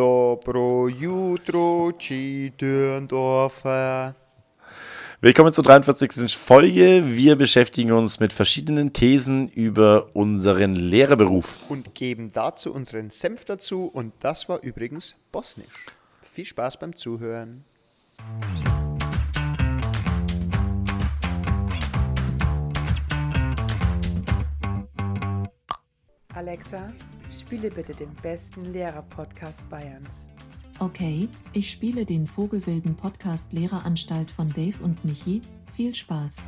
Dobro jutro ci Dürndorfer. Willkommen zur 43. Folge. Wir beschäftigen uns mit verschiedenen Thesen über unseren Lehrerberuf. Und geben dazu unseren Senf dazu. Und das war übrigens Bosnisch. Viel Spaß beim Zuhören. Alexa, spiele bitte den besten Lehrer-Podcast Bayerns. Okay, ich spiele den Vogelwilden Podcast Lehreranstalt von Dave und Michi. Viel Spaß.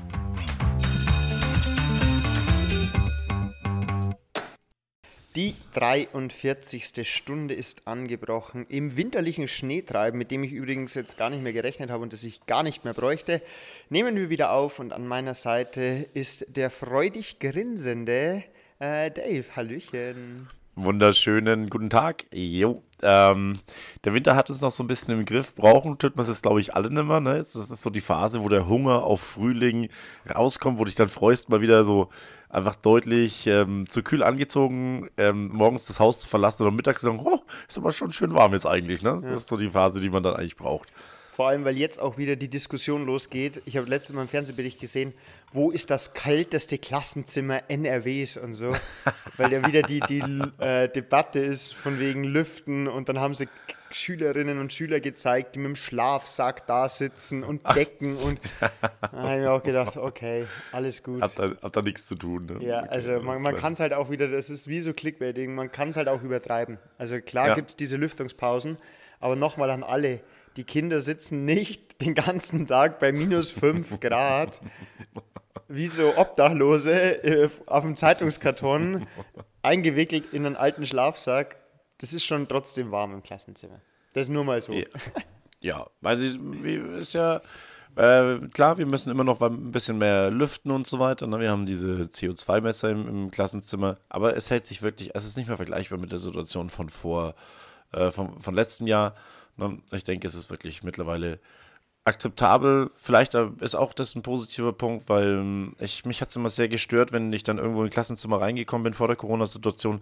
Die 43. Stunde ist angebrochen im winterlichen Schneetreiben, mit dem ich übrigens jetzt gar nicht mehr gerechnet habe und das ich gar nicht mehr bräuchte. Nehmen wir wieder auf und an meiner Seite ist der freudig grinsende äh, Dave. Hallöchen. Wunderschönen guten Tag. Jo. Ähm, der Winter hat uns noch so ein bisschen im Griff. Brauchen tut man es jetzt, glaube ich, alle nicht mehr. Ne? Das ist so die Phase, wo der Hunger auf Frühling rauskommt, wo dich dann freust, mal wieder so einfach deutlich ähm, zu kühl angezogen, ähm, morgens das Haus zu verlassen oder mittags zu sagen, oh, ist aber schon schön warm jetzt eigentlich. Ne? Ja. Das ist so die Phase, die man dann eigentlich braucht. Vor allem, weil jetzt auch wieder die Diskussion losgeht. Ich habe letztes Mal im Fernsehbericht gesehen, wo ist das kälteste Klassenzimmer NRWs und so. weil ja wieder die, die äh, Debatte ist von wegen Lüften und dann haben sie Schülerinnen und Schüler gezeigt, die mit dem Schlafsack da sitzen und Decken und da habe ich mir auch gedacht, okay, alles gut. Hat da, hat da nichts zu tun. Ne? Ja, okay, also man, man kann es halt auch wieder, das ist wie so Clickbaiting, man kann es halt auch übertreiben. Also klar ja. gibt es diese Lüftungspausen, aber nochmal an alle, die Kinder sitzen nicht den ganzen Tag bei minus 5 Grad wie so Obdachlose äh, auf dem Zeitungskarton eingewickelt in einen alten Schlafsack. Das ist schon trotzdem warm im Klassenzimmer. Das ist nur mal so. Ja, ja weil sie ist ja äh, klar, wir müssen immer noch ein bisschen mehr lüften und so weiter. Ne? Wir haben diese CO2-Messer im, im, Klassenzimmer, aber es hält sich wirklich, es ist nicht mehr vergleichbar mit der Situation von vor, äh, von, von letztem Jahr. Ne? Ich denke, es ist wirklich mittlerweile akzeptabel. Vielleicht ist auch das ein positiver Punkt, weil ähm, ich, mich hat es immer sehr gestört, wenn ich dann irgendwo in ein Klassenzimmer reingekommen bin vor der Corona-Situation,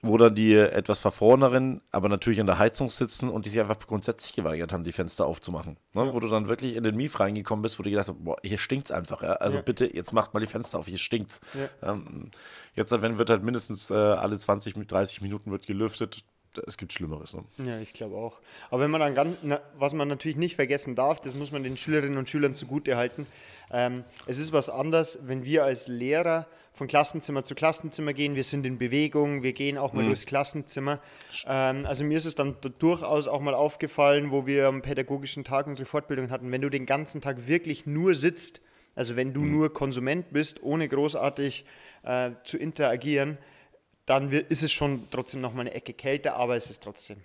wo dann die etwas verfroreneren, aber natürlich an der Heizung sitzen und die sich einfach grundsätzlich geweigert haben, die Fenster aufzumachen. Ne? Ja. Wo du dann wirklich in den Mief reingekommen bist, wo du gedacht hast, boah, hier stinkt's einfach. Ja? Also ja. bitte, jetzt macht mal die Fenster auf, hier stinkt's. Ähm, jetzt, wenn wird halt mindestens äh, alle 20, 30 Minuten wird gelüftet, es gibt Schlimmeres. Ne? Ja, ich glaube auch. Aber wenn man dann ganz, na, was man natürlich nicht vergessen darf, das muss man den Schülerinnen und Schülern zugute halten. Ähm, es ist was anderes, wenn wir als Lehrer von Klassenzimmer zu Klassenzimmer gehen. Wir sind in Bewegung, wir gehen auch mal mhm. durchs Klassenzimmer. Ähm, also mir ist es dann durchaus auch mal aufgefallen, wo wir am pädagogischen Tag unsere Fortbildung hatten, wenn du den ganzen Tag wirklich nur sitzt, also wenn du mhm. nur Konsument bist, ohne großartig äh, zu interagieren, dann ist es schon trotzdem noch mal eine Ecke kälter, aber es ist trotzdem.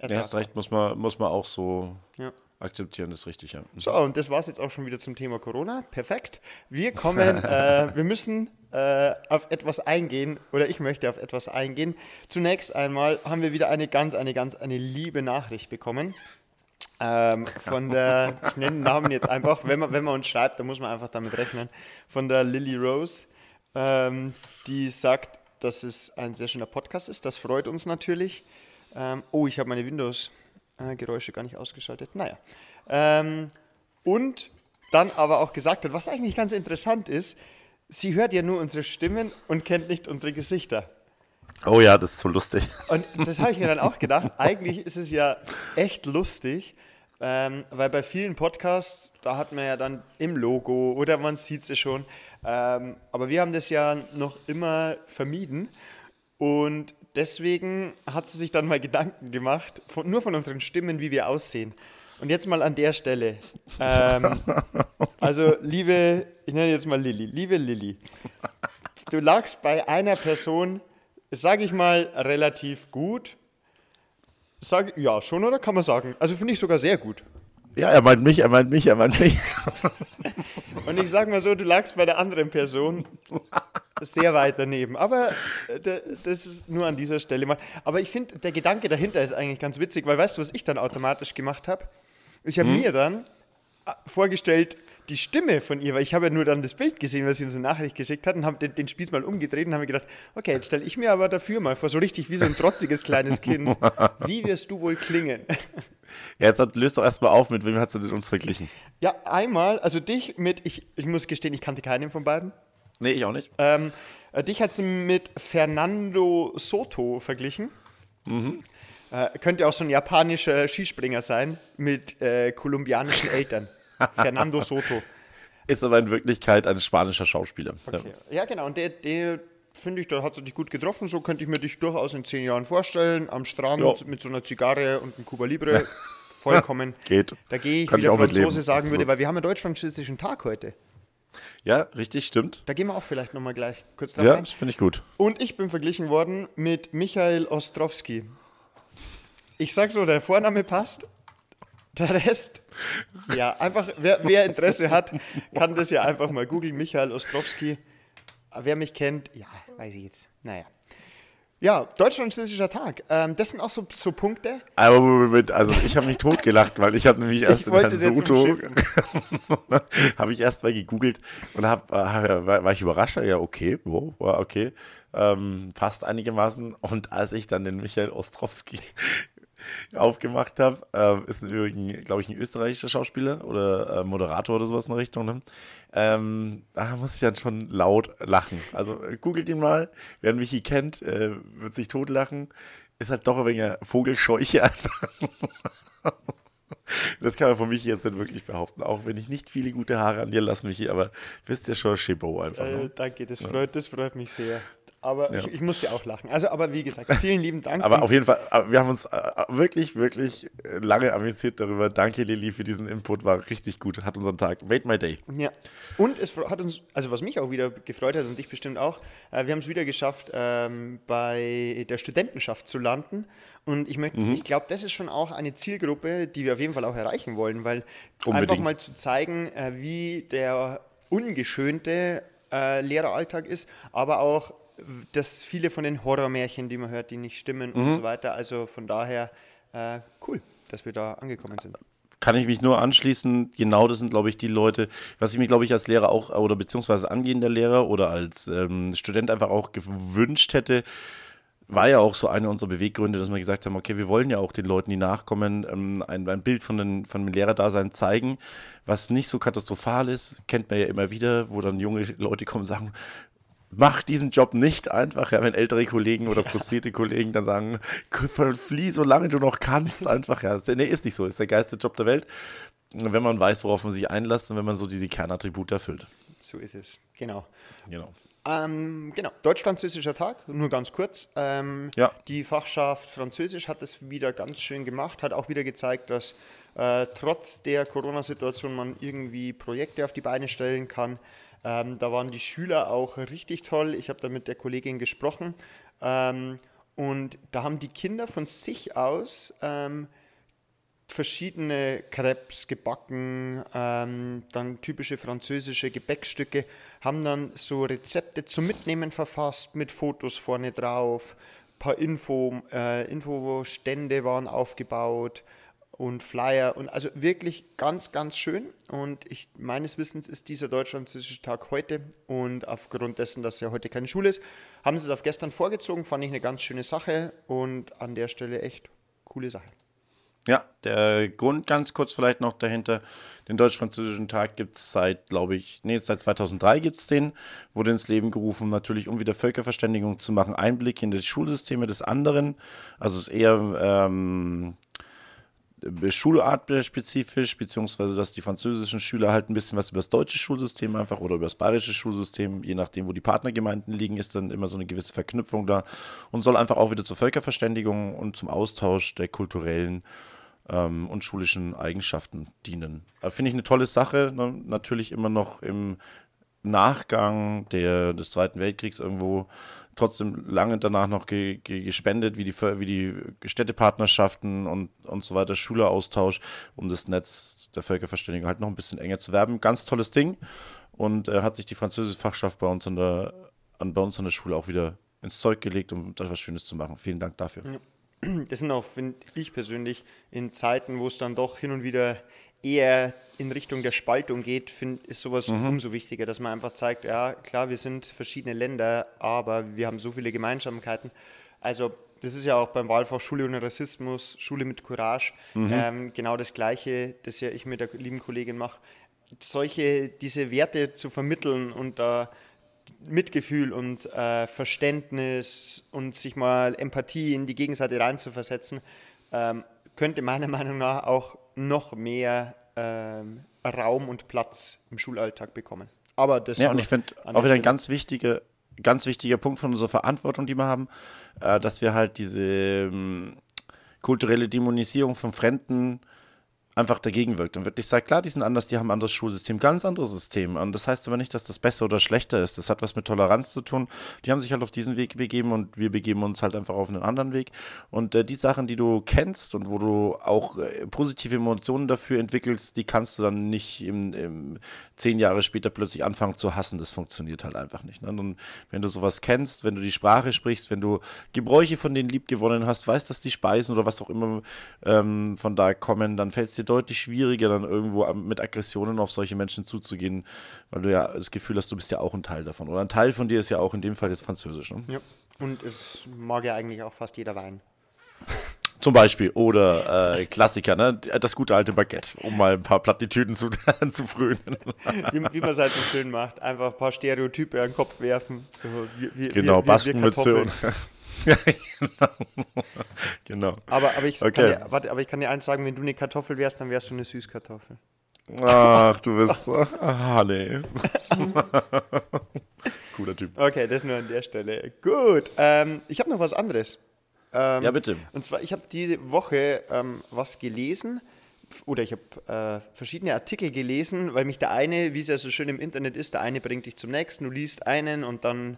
Ja, hast recht, muss man, muss man auch so ja. akzeptieren, das ist richtig, ja. Mhm. So, und das war es jetzt auch schon wieder zum Thema Corona. Perfekt. Wir kommen, äh, wir müssen äh, auf etwas eingehen, oder ich möchte auf etwas eingehen. Zunächst einmal haben wir wieder eine ganz, eine ganz, eine liebe Nachricht bekommen. Ähm, von der, ich nenne den Namen jetzt einfach, wenn man, wenn man uns schreibt, dann muss man einfach damit rechnen, von der Lily Rose, ähm, die sagt, dass es ein sehr schöner Podcast ist. Das freut uns natürlich. Ähm, oh, ich habe meine Windows-Geräusche gar nicht ausgeschaltet. Naja. Ähm, und dann aber auch gesagt hat, was eigentlich ganz interessant ist, sie hört ja nur unsere Stimmen und kennt nicht unsere Gesichter. Oh ja, das ist so lustig. Und das habe ich mir dann auch gedacht. Eigentlich ist es ja echt lustig, ähm, weil bei vielen Podcasts, da hat man ja dann im Logo oder man sieht es schon, ähm, aber wir haben das ja noch immer vermieden und deswegen hat sie sich dann mal Gedanken gemacht, von, nur von unseren Stimmen, wie wir aussehen. Und jetzt mal an der Stelle. Ähm, also, liebe, ich nenne jetzt mal Lilly, liebe Lilly, du lagst bei einer Person, sage ich mal, relativ gut. Sag, ja, schon, oder kann man sagen? Also finde ich sogar sehr gut. Ja, er meint mich, er meint mich, er meint mich. Und ich sag mal so, du lagst bei der anderen Person sehr weit daneben. Aber äh, das ist nur an dieser Stelle mal. Aber ich finde, der Gedanke dahinter ist eigentlich ganz witzig, weil weißt du, was ich dann automatisch gemacht habe? Ich habe hm? mir dann äh, vorgestellt, die Stimme von ihr, weil ich habe ja nur dann das Bild gesehen, was sie uns eine Nachricht geschickt hat und habe den, den Spieß mal umgedreht und habe mir gedacht, okay, jetzt stelle ich mir aber dafür mal vor, so richtig wie so ein trotziges kleines Kind, wie wirst du wohl klingen? Ja, jetzt löst doch erstmal auf, mit wem hast du denn uns verglichen? Ja, einmal, also dich mit, ich, ich muss gestehen, ich kannte keinen von beiden. Nee, ich auch nicht. Ähm, äh, dich hat sie mit Fernando Soto verglichen. Äh, könnte auch so ein japanischer Skispringer sein mit äh, kolumbianischen Eltern. Fernando Soto. Ist aber in Wirklichkeit ein spanischer Schauspieler. Okay. Ja, genau. Und der, der finde ich, da hat sie dich gut getroffen. So könnte ich mir dich durchaus in zehn Jahren vorstellen. Am Strand Ja. mit so einer Zigarre und einem Cuba Libre. Vollkommen. Geht. Da gehe ich, Kann wie ich der Franzose sagen würde, weil wir haben einen deutsch-französischen Tag heute. Ja, richtig, stimmt. Da gehen wir auch vielleicht nochmal gleich kurz drauf Ja, ein. das finde ich gut. Und ich bin verglichen worden mit Michael Ostrowski. Ich sag so, der Vorname passt. Der Rest, ja, einfach, wer, wer Interesse hat, kann das ja einfach mal googeln. Michael Ostrowski. Wer mich kennt, ja, weiß ich jetzt. Naja. Ja, deutsch-französischer Tag. Ähm, das sind auch so, so Punkte. Aber also ich habe mich totgelacht, weil ich habe nämlich erst in es jetzt Soto, habe ich erst mal gegoogelt und hab, äh, war, war ich überrascht, ja okay, wow, okay, ähm, passt einigermaßen und als ich dann den Michael Ostrowski aufgemacht habe, ähm, ist übrigens, glaube ich, ein österreichischer Schauspieler oder äh, Moderator oder sowas in der Richtung, ne? ähm, da muss ich dann schon laut lachen. Also äh, googelt ihn mal, wer Michi kennt, äh, wird sich totlachen. Ist halt doch ein wenig Vogelscheuche einfach. Das kann man von Michi jetzt nicht wirklich behaupten, auch wenn ich nicht viele gute Haare an dir lasse, Michi, aber wisst ihr schon, Chabot einfach. Äh, Ne? danke, das freut, das freut mich sehr. Aber Ja. ich, ich musste auch lachen. Also, aber wie gesagt, vielen lieben Dank. Aber auf jeden Fall, wir haben uns äh, wirklich, wirklich äh, lange amüsiert darüber. Danke, Lilly, für diesen Input. War richtig gut. Hat unseren Tag. Made my day. Ja, und es hat uns, also was mich auch wieder gefreut hat und dich bestimmt auch, äh, wir haben es wieder geschafft, ähm, bei der Studentenschaft zu landen. Und ich möchte, Mhm. ich glaube, das ist schon auch eine Zielgruppe, die wir auf jeden Fall auch erreichen wollen, weil einfach Unbedingt. mal zu zeigen, wie der ungeschönte Lehreralltag ist, aber auch, dass viele von den Horrormärchen, die man hört, die nicht stimmen Mhm. und so weiter. Also von daher äh, cool, dass wir da angekommen sind. Kann ich mich nur anschließen. Genau das sind, glaube ich, die Leute, was ich mir, glaube ich, als Lehrer auch, oder beziehungsweise angehender Lehrer oder als ähm, Student einfach auch gewünscht hätte, war ja auch so einer unserer Beweggründe, dass wir gesagt haben, okay, wir wollen ja auch den Leuten, die nachkommen, ähm, ein, ein Bild von, den, von dem Lehrerdasein zeigen, was nicht so katastrophal ist, kennt man ja immer wieder, wo dann junge Leute kommen und sagen, mach diesen Job nicht einfach, ja, wenn ältere Kollegen oder frustrierte Kollegen dann sagen, flieh, solange du noch kannst, einfach, ja, nee, ist nicht so, ist der geilste Job der Welt, wenn man weiß, worauf man sich einlässt und wenn man so diese Kernattribute erfüllt. So ist es, genau. Genau. Ähm, genau, deutsch-französischer Tag, nur ganz kurz. Ähm, Ja. Die Fachschaft Französisch hat es wieder ganz schön gemacht, hat auch wieder gezeigt, dass äh, trotz der Corona-Situation man irgendwie Projekte auf die Beine stellen kann. Ähm, da waren die Schüler auch richtig toll. Ich habe da mit der Kollegin gesprochen. Ähm, und da haben die Kinder von sich aus ähm, verschiedene Crepes gebacken, ähm, dann typische französische Gebäckstücke, haben dann so Rezepte zum Mitnehmen verfasst mit Fotos vorne drauf, ein paar Info, äh, Infostände waren aufgebaut und Flyer und also wirklich ganz, ganz schön. Und ich, meines Wissens ist dieser deutsch-französische Tag heute. Und aufgrund dessen, dass ja heute keine Schule ist, haben sie es auf gestern vorgezogen, fand ich eine ganz schöne Sache und an der Stelle echt coole Sache. Ja, der Grund ganz kurz vielleicht noch dahinter, den deutsch-französischen Tag gibt es seit, glaube ich, nee, seit 2003 gibt es den, wurde ins Leben gerufen, natürlich um wieder Völkerverständigung zu machen, Einblick in die Schulsysteme des anderen, also es ist eher ähm, schulartspezifisch, beziehungsweise dass die französischen Schüler halt ein bisschen was über das deutsche Schulsystem einfach oder über das bayerische Schulsystem, je nachdem, wo die Partnergemeinden liegen, ist dann immer so eine gewisse Verknüpfung da und soll einfach auch wieder zur Völkerverständigung und zum Austausch der kulturellen ähm, und schulischen Eigenschaften dienen. Äh, Finde ich eine tolle Sache, ne? natürlich immer noch im Nachgang der, des Zweiten Weltkriegs irgendwo trotzdem lange danach noch ge, ge, gespendet, wie die, wie die Städtepartnerschaften und, und so weiter, Schüleraustausch, um das Netz der Völkerverständigung halt noch ein bisschen enger zu werben. Ganz tolles Ding und äh, hat sich die französische Fachschaft bei uns, an der, an, bei uns an der Schule auch wieder ins Zeug gelegt, um da was Schönes zu machen. Vielen Dank dafür. Das sind auch, finde ich persönlich, in Zeiten, wo es dann doch hin und wieder eher in Richtung der Spaltung geht, find, ist sowas umso wichtiger, dass man einfach zeigt, ja, klar, wir sind verschiedene Länder, aber wir haben so viele Gemeinsamkeiten. Also das ist ja auch beim Wahlfach Schule ohne Rassismus, Schule mit Courage, ähm, genau das Gleiche, das ja ich mit der lieben Kollegin mache. Solche, diese Werte zu vermitteln und da Mitgefühl und äh, Verständnis und sich mal Empathie in die Gegenseite reinzuversetzen, ähm, könnte meiner Meinung nach auch noch mehr ähm, Raum und Platz im Schulalltag bekommen. Aber das Ja, und ich finde auch der wieder ein ganz wichtiger, ganz wichtiger Punkt von unserer Verantwortung, die wir haben, äh, dass wir halt diese ähm, kulturelle Dämonisierung von Fremden einfach dagegen wirkt und wirklich sagt, klar, die sind anders, die haben ein anderes Schulsystem, ganz anderes System. Und das heißt aber nicht, dass das besser oder schlechter ist. Das hat was mit Toleranz zu tun. Die haben sich halt auf diesen Weg begeben und wir begeben uns halt einfach auf einen anderen Weg. Und äh, die Sachen, die du kennst und wo du auch äh, positive Emotionen dafür entwickelst, die kannst du dann nicht im, im zehn Jahre später plötzlich anfangen zu hassen. Das funktioniert halt einfach nicht. Ne? Und wenn du sowas kennst, wenn du die Sprache sprichst, wenn du Gebräuche von denen liebgewonnen hast, weißt, dass die Speisen oder was auch immer ähm, von da kommen, dann fällt es dir deutlich schwieriger, dann irgendwo mit Aggressionen auf solche Menschen zuzugehen, weil du ja das Gefühl hast, du bist ja auch ein Teil davon. Oder ein Teil von dir ist ja auch in dem Fall jetzt Französisch. Ne? Ja. Und es mag ja eigentlich auch fast jeder Wein. Zum Beispiel. Oder äh, Klassiker, ne? das gute alte Baguette, um mal ein paar Plattitüden zu, zu frönen. Wie, wie man es halt so schön macht. Einfach ein paar Stereotype an den Kopf werfen. So, wir, wir, Genau, Baskenmütze und. ja, genau. genau. Aber, aber, ich Okay. kann dir, warte, aber ich kann dir eins sagen, wenn du eine Kartoffel wärst, dann wärst du eine Süßkartoffel. Ach, du bist. Ah, nee. Cooler Typ. Okay, das nur an der Stelle. Gut, ähm, ich habe noch was anderes. Ähm, Ja, bitte. Und zwar, ich habe diese Woche ähm, was gelesen oder ich habe äh, verschiedene Artikel gelesen, weil mich der eine, wie es ja so schön im Internet ist, der eine bringt dich zum nächsten, du liest einen und dann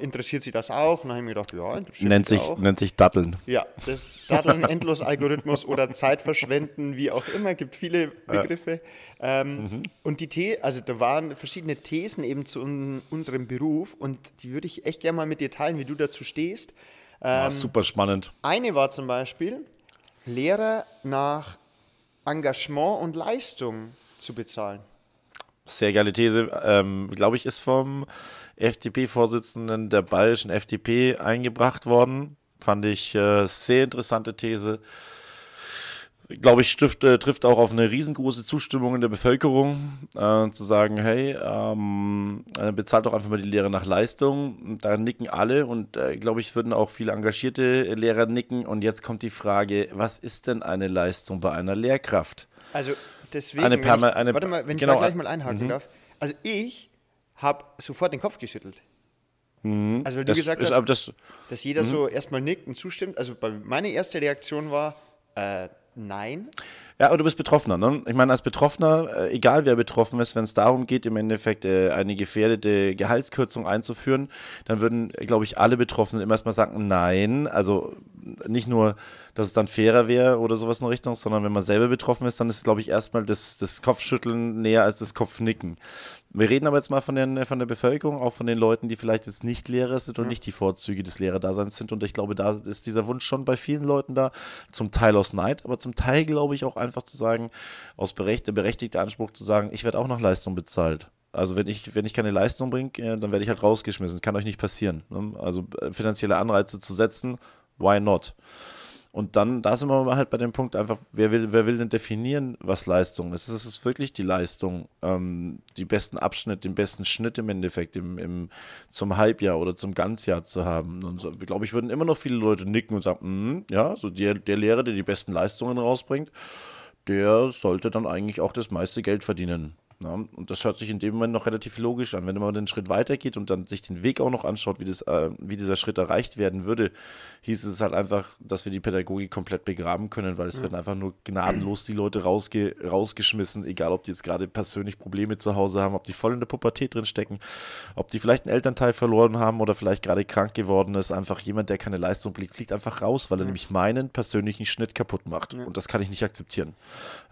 interessiert sie das auch. Und dann habe ich mir gedacht, ja, interessiert Nennt sich, auch. nennt sich Datteln. Ja, das Datteln, Endlos-Algorithmus oder Zeitverschwenden, wie auch immer, gibt viele Begriffe. Ähm, Und die The also da waren verschiedene Thesen eben zu un unserem Beruf und die würde ich echt gerne mal mit dir teilen, wie du dazu stehst. Ah, super spannend. Eine war zum Beispiel, Lehrer nach Engagement und Leistung zu bezahlen. Sehr geile These. Ähm, Glaube ich, ist vom FDP-Vorsitzenden der bayerischen FDP eingebracht worden. Fand ich äh, sehr interessante These. Glaube ich, trifft, äh, trifft auch auf eine riesengroße Zustimmung in der Bevölkerung, äh, zu sagen, hey, ähm, äh, bezahlt doch einfach mal die Lehre nach Leistung. Da nicken alle und äh, glaube ich, würden auch viele engagierte Lehrer nicken. Und jetzt kommt die Frage, was ist denn eine Leistung bei einer Lehrkraft? Also deswegen, Eine Perma- eine- warte mal, wenn genau, ich da gleich mal einhaken darf. Also ich habe sofort den Kopf geschüttelt. Also weil du Das gesagt hast, das, dass jeder so erstmal nickt und zustimmt. Also meine erste Reaktion war, äh, nein. Ja, aber du bist Betroffener, ne? Ich meine, als Betroffener, äh, egal wer betroffen ist, wenn es darum geht, im Endeffekt äh, eine gefährdete Gehaltskürzung einzuführen, dann würden, glaube ich, alle Betroffenen immer erstmal sagen, nein. Also nicht nur, dass es dann fairer wäre oder sowas in Richtung, sondern wenn man selber betroffen ist, dann ist, glaube ich, erstmal das, das Kopfschütteln näher als das Kopfnicken. Wir reden aber jetzt mal von, den, von der Bevölkerung, auch von den Leuten, die vielleicht jetzt nicht Lehrer sind und nicht die Vorzüge des Lehrerdaseins sind. Und ich glaube, da ist dieser Wunsch schon bei vielen Leuten da, zum Teil aus Neid, aber zum Teil, glaube ich, auch einfach zu sagen, aus berecht, der berechtigte Anspruch zu sagen, ich werde auch nach Leistung bezahlt. Also wenn ich, wenn ich keine Leistung bringe, äh, dann werde ich halt rausgeschmissen. Kann euch nicht passieren. Ne? Also äh, finanzielle Anreize zu setzen, why not? Und dann, da sind wir halt bei dem Punkt einfach, wer will, wer will denn definieren, was Leistung ist? Ist es wirklich die Leistung, ähm, die besten Abschnitt, den besten Schnitt im Endeffekt im, im, zum Halbjahr oder zum Ganzjahr zu haben? Und so, glaube ich, würden immer noch viele Leute nicken und sagen, "Mhm, ja, so der, der Lehrer, der die besten Leistungen rausbringt, der sollte dann eigentlich auch das meiste Geld verdienen. Ja, und das hört sich in dem Moment noch relativ logisch an. Wenn man den Schritt weitergeht und dann sich den Weg auch noch anschaut, wie, das, äh, wie dieser Schritt erreicht werden würde, hieß es halt einfach, dass wir die Pädagogik komplett begraben können, weil es werden einfach nur gnadenlos die Leute rausge rausgeschmissen, egal ob die jetzt gerade persönlich Probleme zu Hause haben, ob die voll in der Pubertät drin stecken, ob die vielleicht einen Elternteil verloren haben oder vielleicht gerade krank geworden ist. Einfach jemand, der keine Leistung blickt, fliegt einfach raus, weil er nämlich meinen persönlichen Schnitt kaputt macht. Und das kann ich nicht akzeptieren.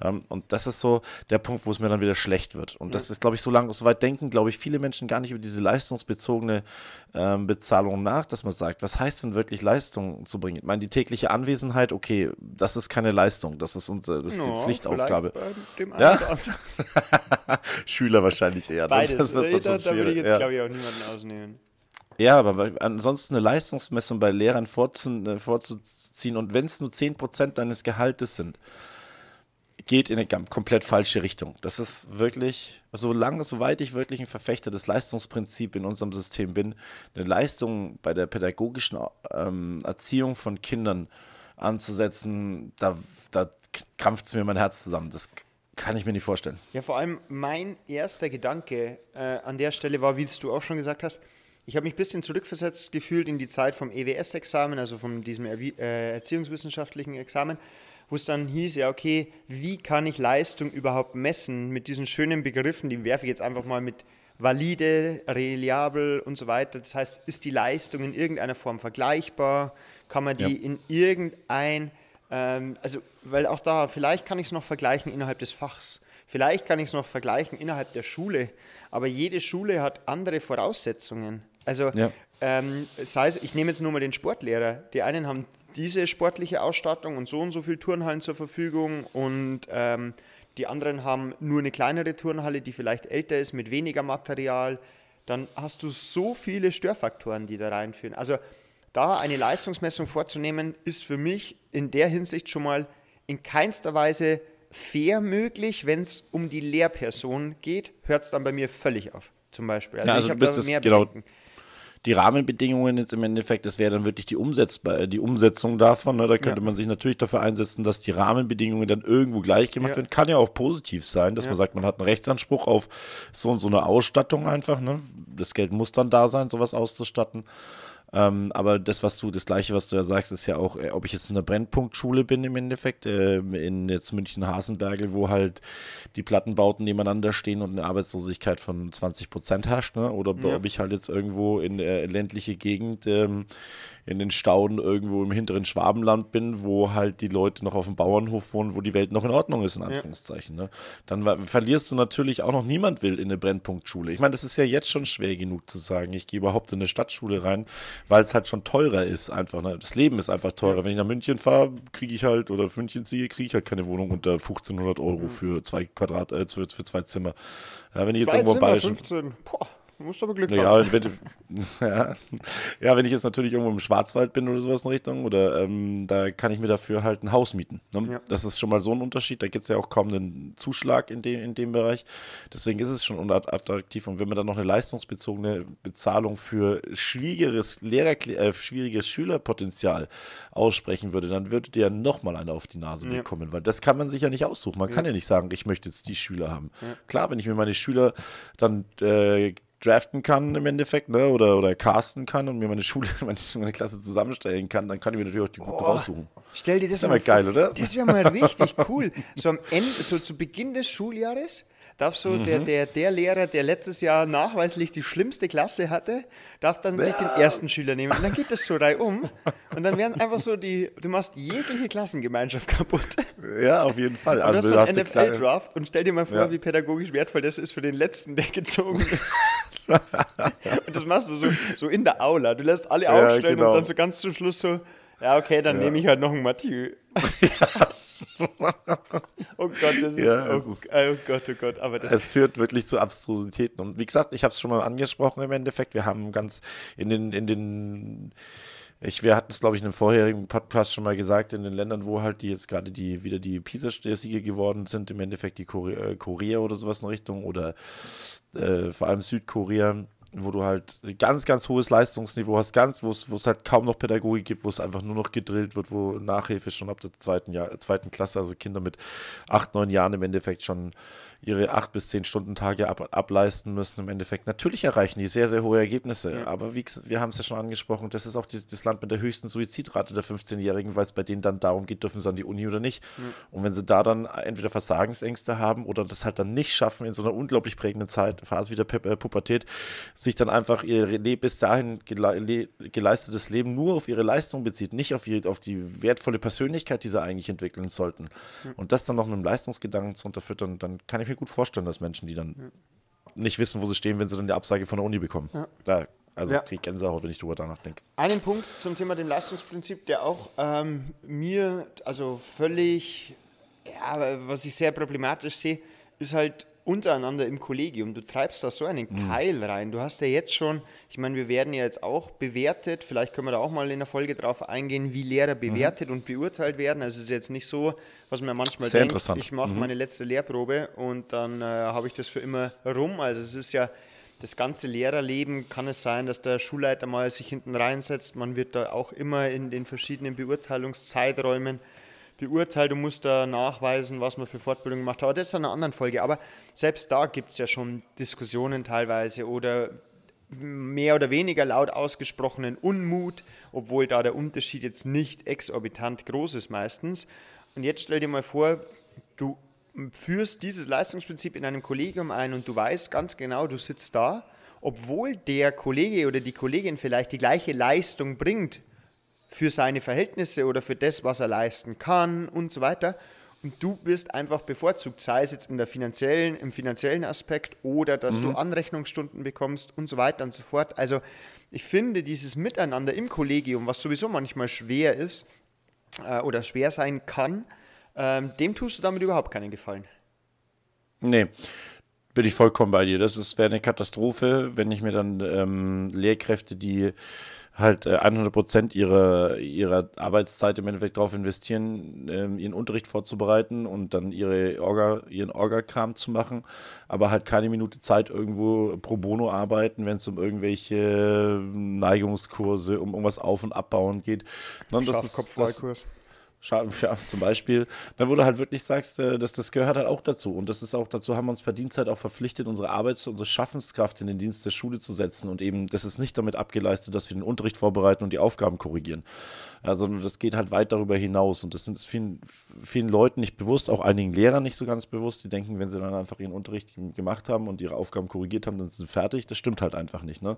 Ähm, und das ist so der Punkt, wo es mir dann wieder schlecht wird. Und das ist, glaube ich, so lange, so weit denken, glaube ich, viele Menschen gar nicht über diese leistungsbezogene ähm, Bezahlung nach, dass man sagt, was heißt denn wirklich Leistung zu bringen? Ich meine, die tägliche Anwesenheit, okay, das ist keine Leistung, das ist unsere das ist die Ja, Pflichtaufgabe. Ja? Schüler wahrscheinlich eher. ne? Beides. Das ist dann da, da würde ich jetzt, ja. glaube ich, auch niemanden ausnehmen. Ja, aber ansonsten eine Leistungsmessung bei Lehrern äh, vorzuziehen und wenn es nur 10% deines Gehaltes sind, geht in eine komplett falsche Richtung. Das ist wirklich, solange, soweit ich wirklich ein Verfechter des Leistungsprinzips in unserem System bin, eine Leistung bei der pädagogischen ähm, Erziehung von Kindern anzusetzen, da, da krampft es mir mein Herz zusammen. Das kann ich mir nicht vorstellen. Ja, vor allem mein erster Gedanke äh, an der Stelle war, wie du auch schon gesagt hast, ich habe mich ein bisschen zurückversetzt gefühlt in die Zeit vom EWS-Examen, also von diesem Erwi- äh, erziehungswissenschaftlichen Examen, wo es dann hieß, ja, okay, wie kann ich Leistung überhaupt messen mit diesen schönen Begriffen, die werfe ich jetzt einfach mal mit valide, reliabel und so weiter. Das heißt, ist die Leistung in irgendeiner Form vergleichbar? Kann man die Ja. in irgendein, ähm, also, weil auch da, vielleicht kann ich es noch vergleichen innerhalb des Fachs, vielleicht kann ich es noch vergleichen innerhalb der Schule, aber jede Schule hat andere Voraussetzungen. Also, Ja. ähm, sei es, ich nehme jetzt nur mal den Sportlehrer. Die einen haben diese sportliche Ausstattung und so und so viel Turnhallen zur Verfügung und ähm, die anderen haben nur eine kleinere Turnhalle, die vielleicht älter ist, mit weniger Material. Dann hast du so viele Störfaktoren, die da reinführen. Also da eine Leistungsmessung vorzunehmen, ist für mich in der Hinsicht schon mal in keinster Weise fair möglich. Wenn es um die Lehrperson geht, hört es dann bei mir völlig auf, zum Beispiel. Also, Ja, also ich habe da mehr genau. Bedenken. Die Rahmenbedingungen jetzt im Endeffekt, das wäre dann wirklich die, Umsetzbar, die Umsetzung davon. Ne? Da könnte Ja. man sich natürlich dafür einsetzen, dass die Rahmenbedingungen dann irgendwo gleich gemacht Ja. werden. Kann ja auch positiv sein, dass Ja. man sagt, man hat einen Rechtsanspruch auf so und so eine Ausstattung einfach. Ne? Das Geld muss dann da sein, sowas auszustatten. Ähm, aber das, was du, das Gleiche, was du ja sagst, ist ja auch, äh, ob ich jetzt in einer Brennpunktschule bin im Endeffekt, äh, in jetzt München-Hasenbergel, wo halt die Plattenbauten nebeneinander stehen und eine Arbeitslosigkeit von 20 Prozent herrscht, ne? oder Ja. ob ich halt jetzt irgendwo in äh, ländliche Gegend ähm, in den Stauden irgendwo im hinteren Schwabenland bin, wo halt die Leute noch auf dem Bauernhof wohnen, wo die Welt noch in Ordnung ist, in Anführungszeichen. Ne? Dann verlierst du natürlich auch noch niemand will in eine Brennpunktschule. Ich meine, das ist ja jetzt schon schwer genug zu sagen, ich gehe überhaupt in eine Stadtschule rein, weil es halt schon teurer ist einfach. Ne? Das Leben ist einfach teurer. Wenn ich nach München fahre, kriege ich halt, oder auf München ziehe, kriege ich halt keine Wohnung unter 1500 Euro für zwei Quadrat, äh, für, für zwei Zimmer. Ja, wenn ich jetzt Zwei irgendwo im Zimmer, bayerischen 15. Boah, du musst aber Glück naja, haben. wenn, ja. ja, wenn ich jetzt natürlich irgendwo im Schwarzwald bin oder sowas in Richtung, oder ähm, da kann ich mir dafür halt ein Haus mieten. Ne? Ja. Das ist schon mal so ein Unterschied. Da gibt es ja auch kaum einen Zuschlag in dem, in dem Bereich. Deswegen ist es schon unattraktiv. Und wenn man dann noch eine leistungsbezogene Bezahlung für schwieriges Lehrer, äh, schwieriges Schülerpotenzial aussprechen würde, dann würde der nochmal einer auf die Nase Ja. bekommen. Weil das kann man sich ja nicht aussuchen. Man kann ja nicht sagen, ich möchte jetzt die Schüler haben. Klar, wenn ich mir meine Schüler dann äh, draften kann im Endeffekt, ne, oder, oder casten kann und mir meine Schule, meine, meine Klasse zusammenstellen kann, dann kann ich mir natürlich auch die guten raussuchen. Stell dir das, ja mal geil, oder? Das wäre mal richtig cool. So am Ende, so zu Beginn des Schuljahres, darf so Mhm. der, der, der Lehrer, der letztes Jahr nachweislich die schlimmste Klasse hatte, darf dann sich den ersten Schüler nehmen. Und dann geht das so reihum. Und dann werden einfach so die, du machst jegliche Klassengemeinschaft kaputt. Ja, auf jeden Fall. Und du hast Also, so du einen hast eine klare- NFL-Draft und stell dir mal vor, Ja. wie pädagogisch wertvoll das ist für den Letzten, der gezogen wird. und das machst du so, so in der Aula. Du lässt alle Ja, aufstellen genau. und dann so ganz zum Schluss so, ja, okay, dann nehme ich halt noch einen Mathieu. oh Gott, das ist, Ja, oh, es ist- oh Gott, oh Gott, aber das Es führt wirklich zu Abstrusitäten. Und wie gesagt, ich habe es schon mal angesprochen im Endeffekt. Wir haben ganz in den, in den, ich, wir hatten es, glaube ich, in einem vorherigen Podcast schon mal gesagt, in den Ländern, wo halt die jetzt gerade die wieder die PISA-Sieger geworden sind, im Endeffekt die Korea, äh, Korea oder sowas in Richtung oder äh, vor allem Südkorea, wo du halt ganz, ganz hohes Leistungsniveau hast, ganz, wo es halt kaum noch Pädagogik gibt, wo es einfach nur noch gedrillt wird, wo Nachhilfe schon ab der zweiten, Jahr, zweiten Klasse, also Kinder mit acht, neun Jahren im Endeffekt schon ihre acht bis zehn Stunden Tage ab, ableisten müssen im Endeffekt. Natürlich erreichen die sehr, sehr hohe Ergebnisse, aber wie, wir haben es ja schon angesprochen, das ist auch die, das Land mit der höchsten Suizidrate der 15-Jährigen, weil es bei denen dann darum geht, dürfen sie an die Uni oder nicht. Und wenn sie da dann entweder Versagensängste haben oder das halt dann nicht schaffen, in so einer unglaublich prägenden Zeit, Phase wie der äh, Pubertät, sich dann einfach ihr bis dahin gele le geleistetes Leben nur auf ihre Leistung bezieht, nicht auf, ihre, auf die wertvolle Persönlichkeit, die sie eigentlich entwickeln sollten. Und das dann noch mit einem Leistungsgedanken zu unterfüttern, dann kann ich mir gut vorstellen, dass Menschen, die dann nicht wissen, wo sie stehen, wenn sie dann die Absage von der Uni bekommen. Da, also Ja. kriege ich Gänsehaut, wenn ich drüber danach denke. Einen Punkt zum Thema dem Leistungsprinzip, der auch ähm, mir also völlig, ja, was ich sehr problematisch sehe, ist halt untereinander im Kollegium. Du treibst da so einen Keil rein. Du hast ja jetzt schon, ich meine, wir werden ja jetzt auch bewertet, vielleicht können wir da auch mal in der Folge drauf eingehen, wie Lehrer bewertet und beurteilt werden. Also es ist jetzt nicht so, was man manchmal Sehr denkt, interessant. ich mache meine letzte Lehrprobe und dann äh, habe ich das für immer rum. Also es ist ja das ganze Lehrerleben kann es sein, dass der Schulleiter mal sich hinten reinsetzt. Man wird da auch immer in den verschiedenen Beurteilungszeiträumen beurteilt und muss da nachweisen, was man für Fortbildung gemacht hat. Aber das ist in einer anderen Folge. Aber selbst da gibt es ja schon Diskussionen teilweise oder mehr oder weniger laut ausgesprochenen Unmut, obwohl da der Unterschied jetzt nicht exorbitant groß ist meistens. Und jetzt stell dir mal vor, du führst dieses Leistungsprinzip in einem Kollegium ein und du weißt ganz genau, du sitzt da, obwohl der Kollege oder die Kollegin vielleicht die gleiche Leistung bringt für seine Verhältnisse oder für das, was er leisten kann und so weiter. Und du wirst einfach bevorzugt, sei es jetzt in der finanziellen, im finanziellen Aspekt oder dass du Anrechnungsstunden bekommst und so weiter und so fort. Also ich finde dieses Miteinander im Kollegium, was sowieso manchmal schwer ist äh, oder schwer sein kann, ähm, dem tust du damit überhaupt keinen Gefallen. Nee, bin ich vollkommen bei dir. Das wäre eine Katastrophe, wenn ich mir dann ähm, Lehrkräfte, die halt äh, 100 Prozent ihrer, ihrer Arbeitszeit im Endeffekt darauf investieren, ähm, ihren Unterricht vorzubereiten und dann ihre Orga, ihren Orga-Kram zu machen, aber halt keine Minute Zeit irgendwo pro bono arbeiten, wenn es um irgendwelche Neigungskurse, um irgendwas auf- und abbauen geht. Ne, das ist- das- Ja, zum Beispiel. Wo du halt wirklich sagst, äh, dass das gehört halt auch dazu. Und das ist auch, dazu haben wir uns per Dienstzeit auch verpflichtet, unsere Arbeits-, unsere Schaffenskraft in den Dienst der Schule zu setzen. Und eben, das ist nicht damit abgeleistet, dass wir den Unterricht vorbereiten und die Aufgaben korrigieren. Ja, sondern das geht halt weit darüber hinaus. Und das sind vielen, vielen Leuten nicht bewusst, auch einigen Lehrern nicht so ganz bewusst. Die denken, wenn sie dann einfach ihren Unterricht gemacht haben und ihre Aufgaben korrigiert haben, dann sind sie fertig. Das stimmt halt einfach nicht. Ne?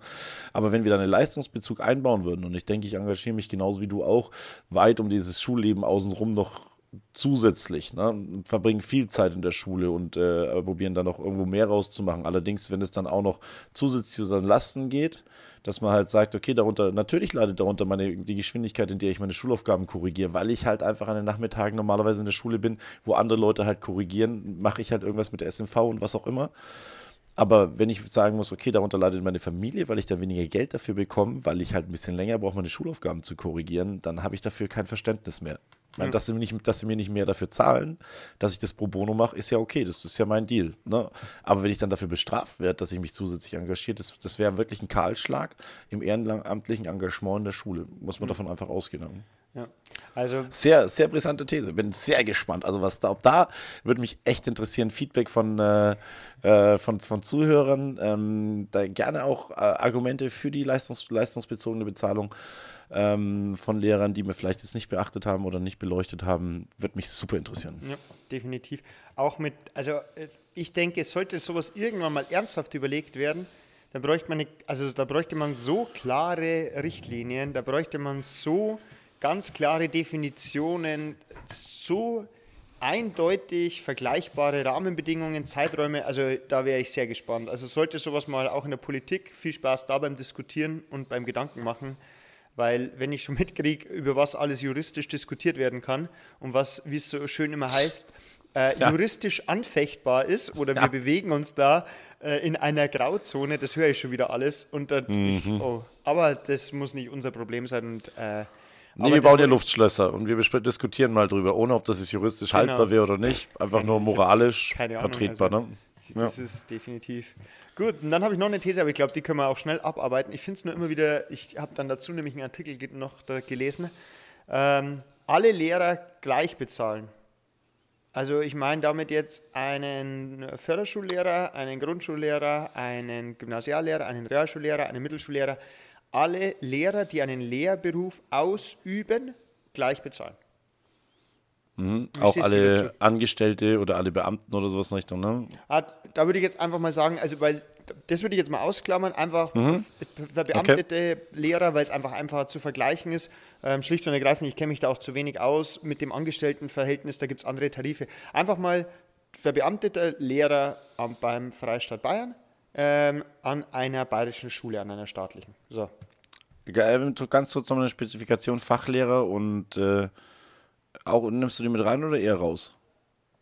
Aber wenn wir da einen Leistungsbezug einbauen würden, und ich denke, ich engagiere mich genauso wie du auch, weit um dieses Schulleben außenrum noch zusätzlich, ne? verbringen viel Zeit in der Schule und äh, probieren dann noch irgendwo mehr rauszumachen. Allerdings, wenn es dann auch noch zusätzlich zu unseren Lasten geht, dass man halt sagt, okay, darunter, natürlich leidet darunter meine, die Geschwindigkeit, in der ich meine Schulaufgaben korrigiere, weil ich halt einfach an den Nachmittagen normalerweise in der Schule bin, wo andere Leute halt korrigieren, mache ich halt irgendwas mit der SMV und was auch immer. Aber wenn ich sagen muss, okay, darunter leidet meine Familie, weil ich dann weniger Geld dafür bekomme, weil ich halt ein bisschen länger brauche, meine Schulaufgaben zu korrigieren, dann habe ich dafür kein Verständnis mehr. Meine, dass, sie mir nicht, dass sie mir nicht mehr dafür zahlen, dass ich das pro bono mache, ist ja okay, das ist ja mein Deal. Ne? Aber wenn ich dann dafür bestraft werde, dass ich mich zusätzlich engagiere, das, das wäre wirklich ein Kahlschlag im ehrenamtlichen Engagement in der Schule. Muss man davon einfach ausgehen. Ne? Ja. Also Sehr, sehr brisante These. Bin sehr gespannt. Also was da, ob da würde mich echt interessieren. Feedback von, äh, äh, von, von Zuhörern. Ähm, da gerne auch äh, Argumente für die leistungs leistungsbezogene Bezahlung ähm, von Lehrern, die wir vielleicht jetzt nicht beachtet haben oder nicht beleuchtet haben, würde mich super interessieren. Ja, definitiv. Auch mit, also äh, ich denke, sollte sowas irgendwann mal ernsthaft überlegt werden, dann bräuchte man, eine, also da bräuchte man so klare Richtlinien, da bräuchte man so ganz klare Definitionen, so eindeutig vergleichbare Rahmenbedingungen, Zeiträume, also da wäre ich sehr gespannt. Also sollte sowas mal auch in der Politik, viel Spaß da beim Diskutieren und beim Gedanken machen, weil wenn ich schon mitkriege, über was alles juristisch diskutiert werden kann und was, wie es so schön immer heißt, äh, Ja. juristisch anfechtbar ist oder wir bewegen uns da äh, in einer Grauzone, das höre ich schon wieder alles. Und dann, ich, oh, aber das muss nicht unser Problem sein. Und, äh, Nee, wir bauen ja Luftschlösser und wir diskutieren mal drüber, ohne ob das jetzt juristisch Genau. haltbar wäre oder nicht. Einfach nur moralisch vertretbar. also- ne? Das ist definitiv. Gut, und dann habe ich noch eine These, aber ich glaube, die können wir auch schnell abarbeiten. Ich finde es nur immer wieder, ich habe dann dazu nämlich einen Artikel noch gelesen, ähm, alle Lehrer gleich bezahlen. Also ich meine damit jetzt einen Förderschullehrer, einen Grundschullehrer, einen Gymnasiallehrer, einen Realschullehrer, einen Mittelschullehrer. Alle Lehrer, die einen Lehrberuf ausüben, gleich bezahlen. Auch stehst du alle? Angestellte oder alle Beamten oder sowas in Richtung, ne? Ah, Da würde ich jetzt einfach mal sagen, also weil das würde ich jetzt mal ausklammern, einfach verbeamtete Lehrer, weil es einfach einfacher zu vergleichen ist. Ähm, schlicht und ergreifend, ich kenne mich da auch zu wenig aus mit dem Angestelltenverhältnis, da gibt es andere Tarife. Einfach mal verbeamteter Lehrer am, beim Freistaat Bayern ähm, an einer bayerischen Schule, an einer staatlichen. So. Ganz kurz nochmal eine Spezifikation, Fachlehrer und äh, auch nimmst du die mit rein oder eher raus?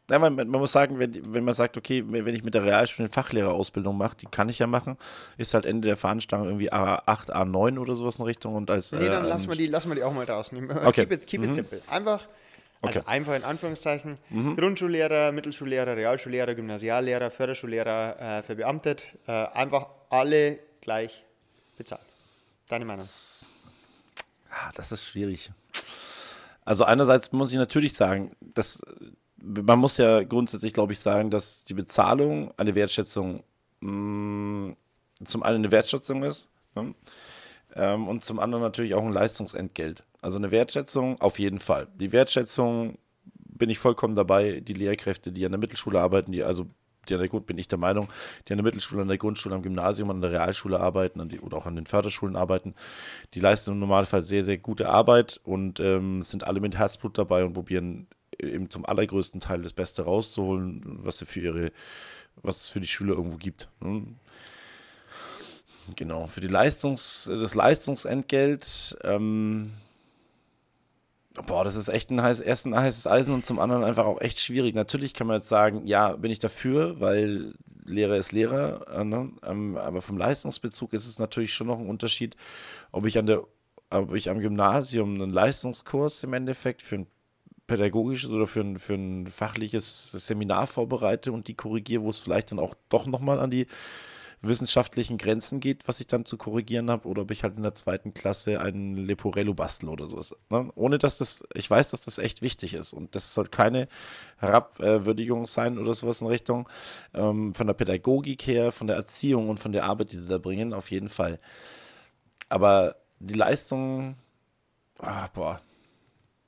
Nein, man, man muss sagen, wenn, wenn man sagt, okay, wenn ich mit der Realschule eine Fachlehrerausbildung mache, die kann ich ja machen, ist halt Ende der Fahnenstange irgendwie A8, A9 oder sowas in Richtung und als. Nee, dann äh, lassen wir die, lassen wir die auch mal rausnehmen. Okay. Keep it, keep it simple. Einfach, also Okay. einfach in Anführungszeichen, Grundschullehrer, Mittelschullehrer, Realschullehrer, Gymnasiallehrer, Förderschullehrer äh, verbeamtet, äh, einfach alle gleich bezahlt. Deine Meinung? Ah, das ist schwierig. Also einerseits muss ich natürlich sagen, dass man muss ja grundsätzlich, glaube ich, sagen, dass die Bezahlung eine Wertschätzung mh, zum einen eine Wertschätzung ist ne? ähm, und zum anderen natürlich auch ein Leistungsentgelt. Also eine Wertschätzung auf jeden Fall. Die Wertschätzung bin ich vollkommen dabei. Die Lehrkräfte, die an der Mittelschule arbeiten, die also die an der bin ich der Meinung, die an der Mittelschule, an der Grundschule, am Gymnasium, an der Realschule arbeiten an die, oder auch an den Förderschulen arbeiten, die leisten im Normalfall sehr, sehr gute Arbeit und ähm, sind alle mit Herzblut dabei und probieren eben zum allergrößten Teil das Beste rauszuholen, was sie für ihre, was es für die Schüler irgendwo gibt. Ne? Genau, für die Leistungs, das Leistungsentgelt, ähm, boah, das ist echt ein heiß, erst ein heißes Eisen und zum anderen einfach auch echt schwierig. Natürlich kann man jetzt sagen, ja, bin ich dafür, weil Lehrer ist Lehrer, äh, ne? ähm, aber vom Leistungsbezug ist es natürlich schon noch ein Unterschied, ob ich an der, ob ich am Gymnasium einen Leistungskurs im Endeffekt für ein pädagogisches oder für ein, für ein fachliches Seminar vorbereite und die korrigiere, wo es vielleicht dann auch doch nochmal an die wissenschaftlichen Grenzen geht, was ich dann zu korrigieren habe, oder ob ich halt in der zweiten Klasse einen Leporello bastel oder so. Ne? Ohne dass das, ich weiß, dass das echt wichtig ist und das soll keine Herabwürdigung sein oder sowas in Richtung ähm, von der Pädagogik her, von der Erziehung und von der Arbeit, die sie da bringen, auf jeden Fall. Aber die Leistung, ah, boah,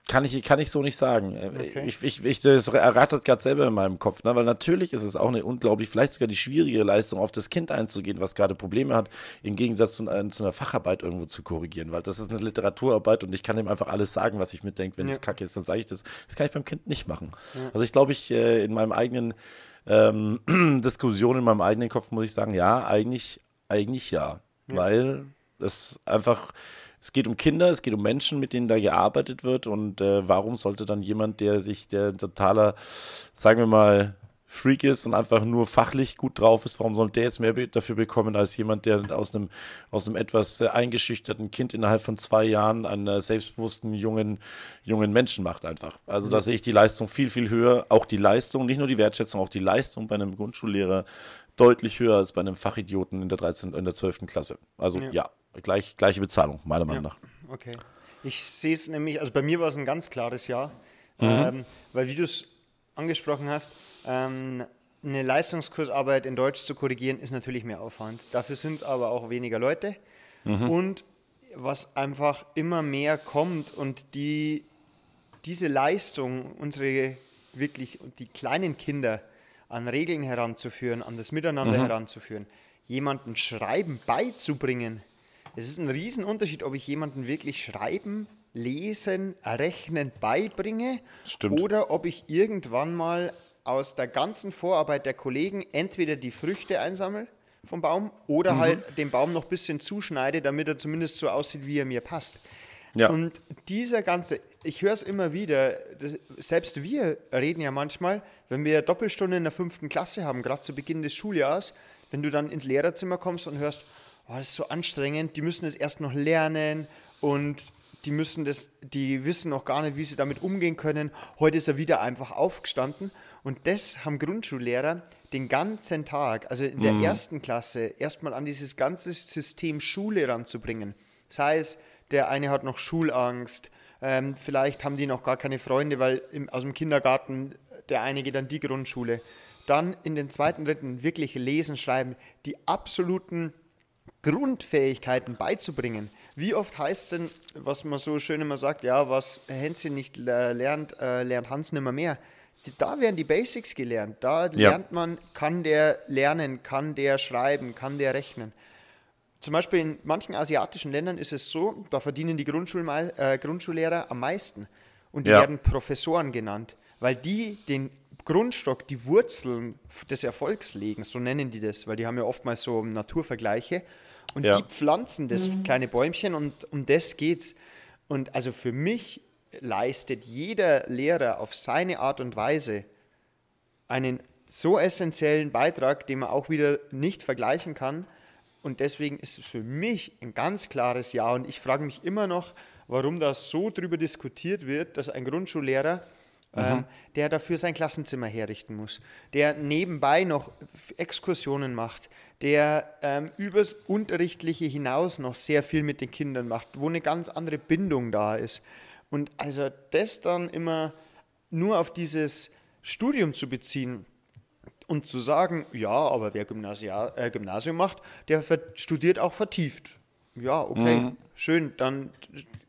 kann ich, kann ich so nicht sagen. Äh, Okay. Ich, ich, ich, das erratet gerade selber in meinem Kopf, ne? weil natürlich ist es auch eine unglaublich, vielleicht sogar die schwierige Leistung, auf das Kind einzugehen, was gerade Probleme hat, im Gegensatz zu, einer- zu einer Facharbeit irgendwo zu korrigieren, weil das ist eine Literaturarbeit und ich kann ihm einfach alles sagen, was ich mitdenke. Wenn es Ja. kacke ist, dann sage ich das. Das kann ich beim Kind nicht machen. Also ich glaube, ich äh, in meinem eigenen ähm, Diskussion, in meinem eigenen Kopf muss ich sagen, ja, eigentlich, eigentlich ja. Weil es einfach, es geht um Kinder, es geht um Menschen, mit denen da gearbeitet wird. Und äh, warum sollte dann jemand, der sich, der ein totaler, sagen wir mal, Freak ist und einfach nur fachlich gut drauf ist, warum soll der jetzt mehr dafür bekommen als jemand, der aus einem, aus einem etwas äh, eingeschüchterten Kind innerhalb von zwei Jahren einen äh, selbstbewussten jungen, jungen Menschen macht einfach. Also da sehe ich die Leistung viel, viel höher, auch die Leistung, nicht nur die Wertschätzung, auch die Leistung bei einem Grundschullehrer deutlich höher als bei einem Fachidioten in der 13., in der 12. Klasse. Also Ja. ja, gleich, gleiche Bezahlung, meiner Meinung Ja. nach. Okay. Ich sehe es nämlich, also bei mir war es ein ganz klares Ja, Mhm. ähm, weil wie du es angesprochen hast, ähm, eine Leistungskursarbeit in Deutsch zu korrigieren, ist natürlich mehr Aufwand. Dafür sind es aber auch weniger Leute. Mhm. Und was einfach immer mehr kommt und die, diese Leistung, unsere wirklich, die kleinen Kinder an Regeln heranzuführen, an das Miteinander heranzuführen, jemanden Schreiben beizubringen, es ist ein Riesenunterschied, ob ich jemanden wirklich Schreiben, Lesen, Rechnen beibringe Stimmt. oder ob ich irgendwann mal aus der ganzen Vorarbeit der Kollegen entweder die Früchte einsammle vom Baum oder Mhm. halt den Baum noch ein bisschen zuschneide, damit er zumindest so aussieht, wie er mir passt. Ja. Und dieser ganze, ich höre es immer wieder, das, selbst wir reden ja manchmal, wenn wir Doppelstunde in der fünften Klasse haben, gerade zu Beginn des Schuljahres, wenn du dann ins Lehrerzimmer kommst und hörst, oh, das ist so anstrengend, die müssen das erst noch lernen und die müssen das, die wissen noch gar nicht, wie sie damit umgehen können. Heute ist er wieder einfach aufgestanden und das haben Grundschullehrer den ganzen Tag, also in der ersten Klasse, erstmal an dieses ganze System Schule ranzubringen. Sei es, der eine hat noch Schulangst, ähm, vielleicht haben die noch gar keine Freunde, weil im, aus dem Kindergarten der eine geht an die Grundschule. Dann in den zweiten, dritten wirklich lesen, schreiben, die absoluten Grundfähigkeiten beizubringen. Wie oft heißt es denn, was man so schön immer sagt, ja, was Hänschen nicht lernt, äh, lernt Hans nimmer mehr. da werden die Basics gelernt. Da Ja. lernt man, kann der lernen, kann der schreiben, kann der rechnen. Zum Beispiel in manchen asiatischen Ländern ist es so, da verdienen die Grundschulmei- äh, Grundschullehrer am meisten. Und die Ja. werden Professoren genannt, weil die den Grundstock, die Wurzeln des Erfolgs legen, so nennen die das, weil die haben ja oftmals so Naturvergleiche. Und Ja. die pflanzen das kleine Bäumchen und um das geht's. Und also für mich leistet jeder Lehrer auf seine Art und Weise einen so essentiellen Beitrag, den man auch wieder nicht vergleichen kann. Und deswegen ist es für mich ein ganz klares Ja. Und ich frage mich immer noch, warum da so drüber diskutiert wird, dass ein Grundschullehrer, ähm, der dafür sein Klassenzimmer herrichten muss, der nebenbei noch Exkursionen macht, der ähm, übers Unterrichtliche hinaus noch sehr viel mit den Kindern macht, wo eine ganz andere Bindung da ist. Und also das dann immer nur auf dieses Studium zu beziehen, und zu sagen, ja, aber wer Gymnasia, äh, Gymnasium macht, der studiert auch vertieft. Ja, okay, schön, dann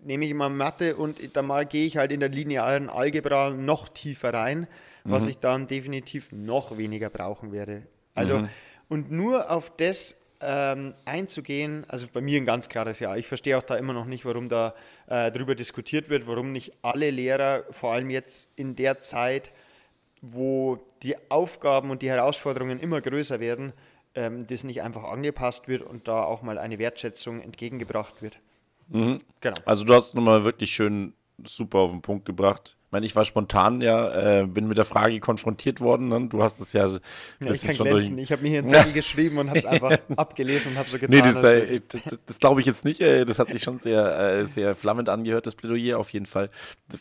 nehme ich mal Mathe und dann mal gehe ich halt in der linearen Algebra noch tiefer rein, was ich dann definitiv noch weniger brauchen werde. Also, und nur auf das ähm, einzugehen, also bei mir ein ganz klares Ja. Ich verstehe auch da immer noch nicht, warum da äh, drüber diskutiert wird, warum nicht alle Lehrer, vor allem jetzt in der Zeit, wo die Aufgaben und die Herausforderungen immer größer werden, ähm, das nicht einfach angepasst wird und da auch mal eine Wertschätzung entgegengebracht wird. Genau. Also du hast nochmal wirklich schön super auf den Punkt gebracht. Ich meine, ich war spontan ja, äh, bin mit der Frage konfrontiert worden. Ne? Du hast es ja, Ja, ich kann schon durch- glänzen. Ich habe mir hier einen Zettel geschrieben und habe es einfach abgelesen und habe so getan. Nee, das, äh, das, das glaube ich jetzt nicht. äh, Das hat sich schon sehr, äh, sehr flammend angehört, das Plädoyer auf jeden Fall.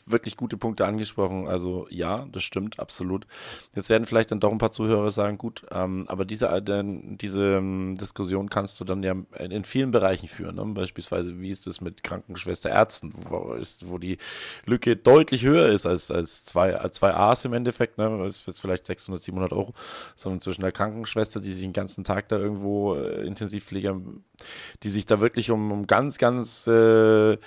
Wirklich gute Punkte angesprochen. Also ja, das stimmt, absolut. Jetzt werden vielleicht dann doch ein paar Zuhörer sagen, gut, ähm, aber diese, äh, diese ähm, Diskussion kannst du dann ja in, in vielen Bereichen führen. Ne? Beispielsweise, wie ist es mit Krankenschwester, Ärzten, wo, ist, wo die Lücke deutlich höher ist als, als zwei, zwei A's im Endeffekt. Ne? Das ist vielleicht 600, 700 Euro, sondern zwischen der Krankenschwester, die sich den ganzen Tag da irgendwo äh, Intensivpfleger, die sich da wirklich um, um ganz, ganz äh,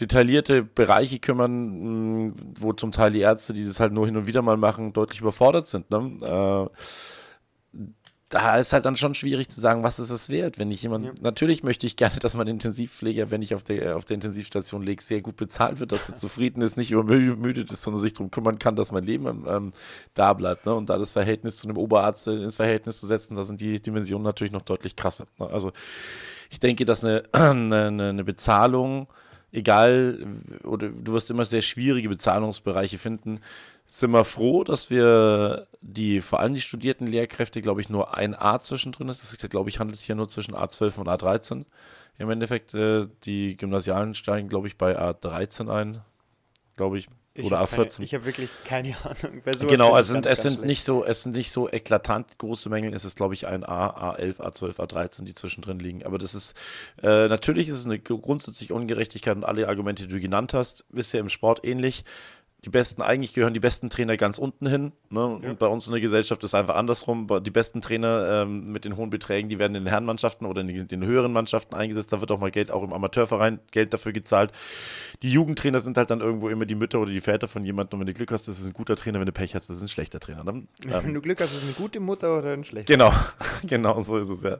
detaillierte Bereiche kümmern, mh, wo zum Teil die Ärzte, die das halt nur hin und wieder mal machen, deutlich überfordert sind. Ne? Äh, da ist halt dann schon schwierig zu sagen, was ist es wert, wenn ich jemand, natürlich möchte ich gerne, dass mein Intensivpfleger, wenn ich auf der, auf der Intensivstation lege, sehr gut bezahlt wird, dass er zufrieden ist, nicht übermüdet ist, sondern sich darum kümmern kann, dass mein Leben ähm, da bleibt. Ne? Und da das Verhältnis zu einem Oberarzt ins Verhältnis zu setzen, da sind die Dimensionen natürlich noch deutlich krasser. Ne? Also ich denke, dass eine, eine, eine Bezahlung, egal, oder du wirst immer sehr schwierige Bezahlungsbereiche finden, sind wir froh, dass wir die, vor allem die studierten Lehrkräfte, glaube ich, nur ein A zwischendrin ist. Das glaube ich, handelt sich hier nur zwischen A12 und A13. Im Endeffekt, äh, die Gymnasialen steigen, glaube ich, bei A13 ein, glaube ich, Ich oder hab keine- A14. Ich habe wirklich keine Ahnung. Genau, es sind, ganz, es sind nicht so, es sind nicht so eklatant große Mängel. Es ist, glaube ich, ein A, A11, A12, A13, die zwischendrin liegen. Aber das ist, äh, natürlich ist es eine grundsätzliche Ungerechtigkeit und alle Argumente, die du genannt hast, ist ja im Sport ähnlich. Die besten, eigentlich gehören die besten Trainer ganz unten hin. Ne? Und bei uns in der Gesellschaft ist es einfach andersrum. Die besten Trainer ähm, mit den hohen Beträgen, die werden in den Herrenmannschaften oder in den, den höheren Mannschaften eingesetzt. Da wird auch mal Geld, auch im Amateurverein Geld dafür gezahlt. Die Jugendtrainer sind halt dann irgendwo immer die Mütter oder die Väter von jemandem. Und wenn du Glück hast, das ist ein guter Trainer. Wenn du Pech hast, das ist ein schlechter Trainer. Ne? Wenn du Glück hast, ist es eine gute Mutter oder ein schlechter. Genau, genau so ist es ja.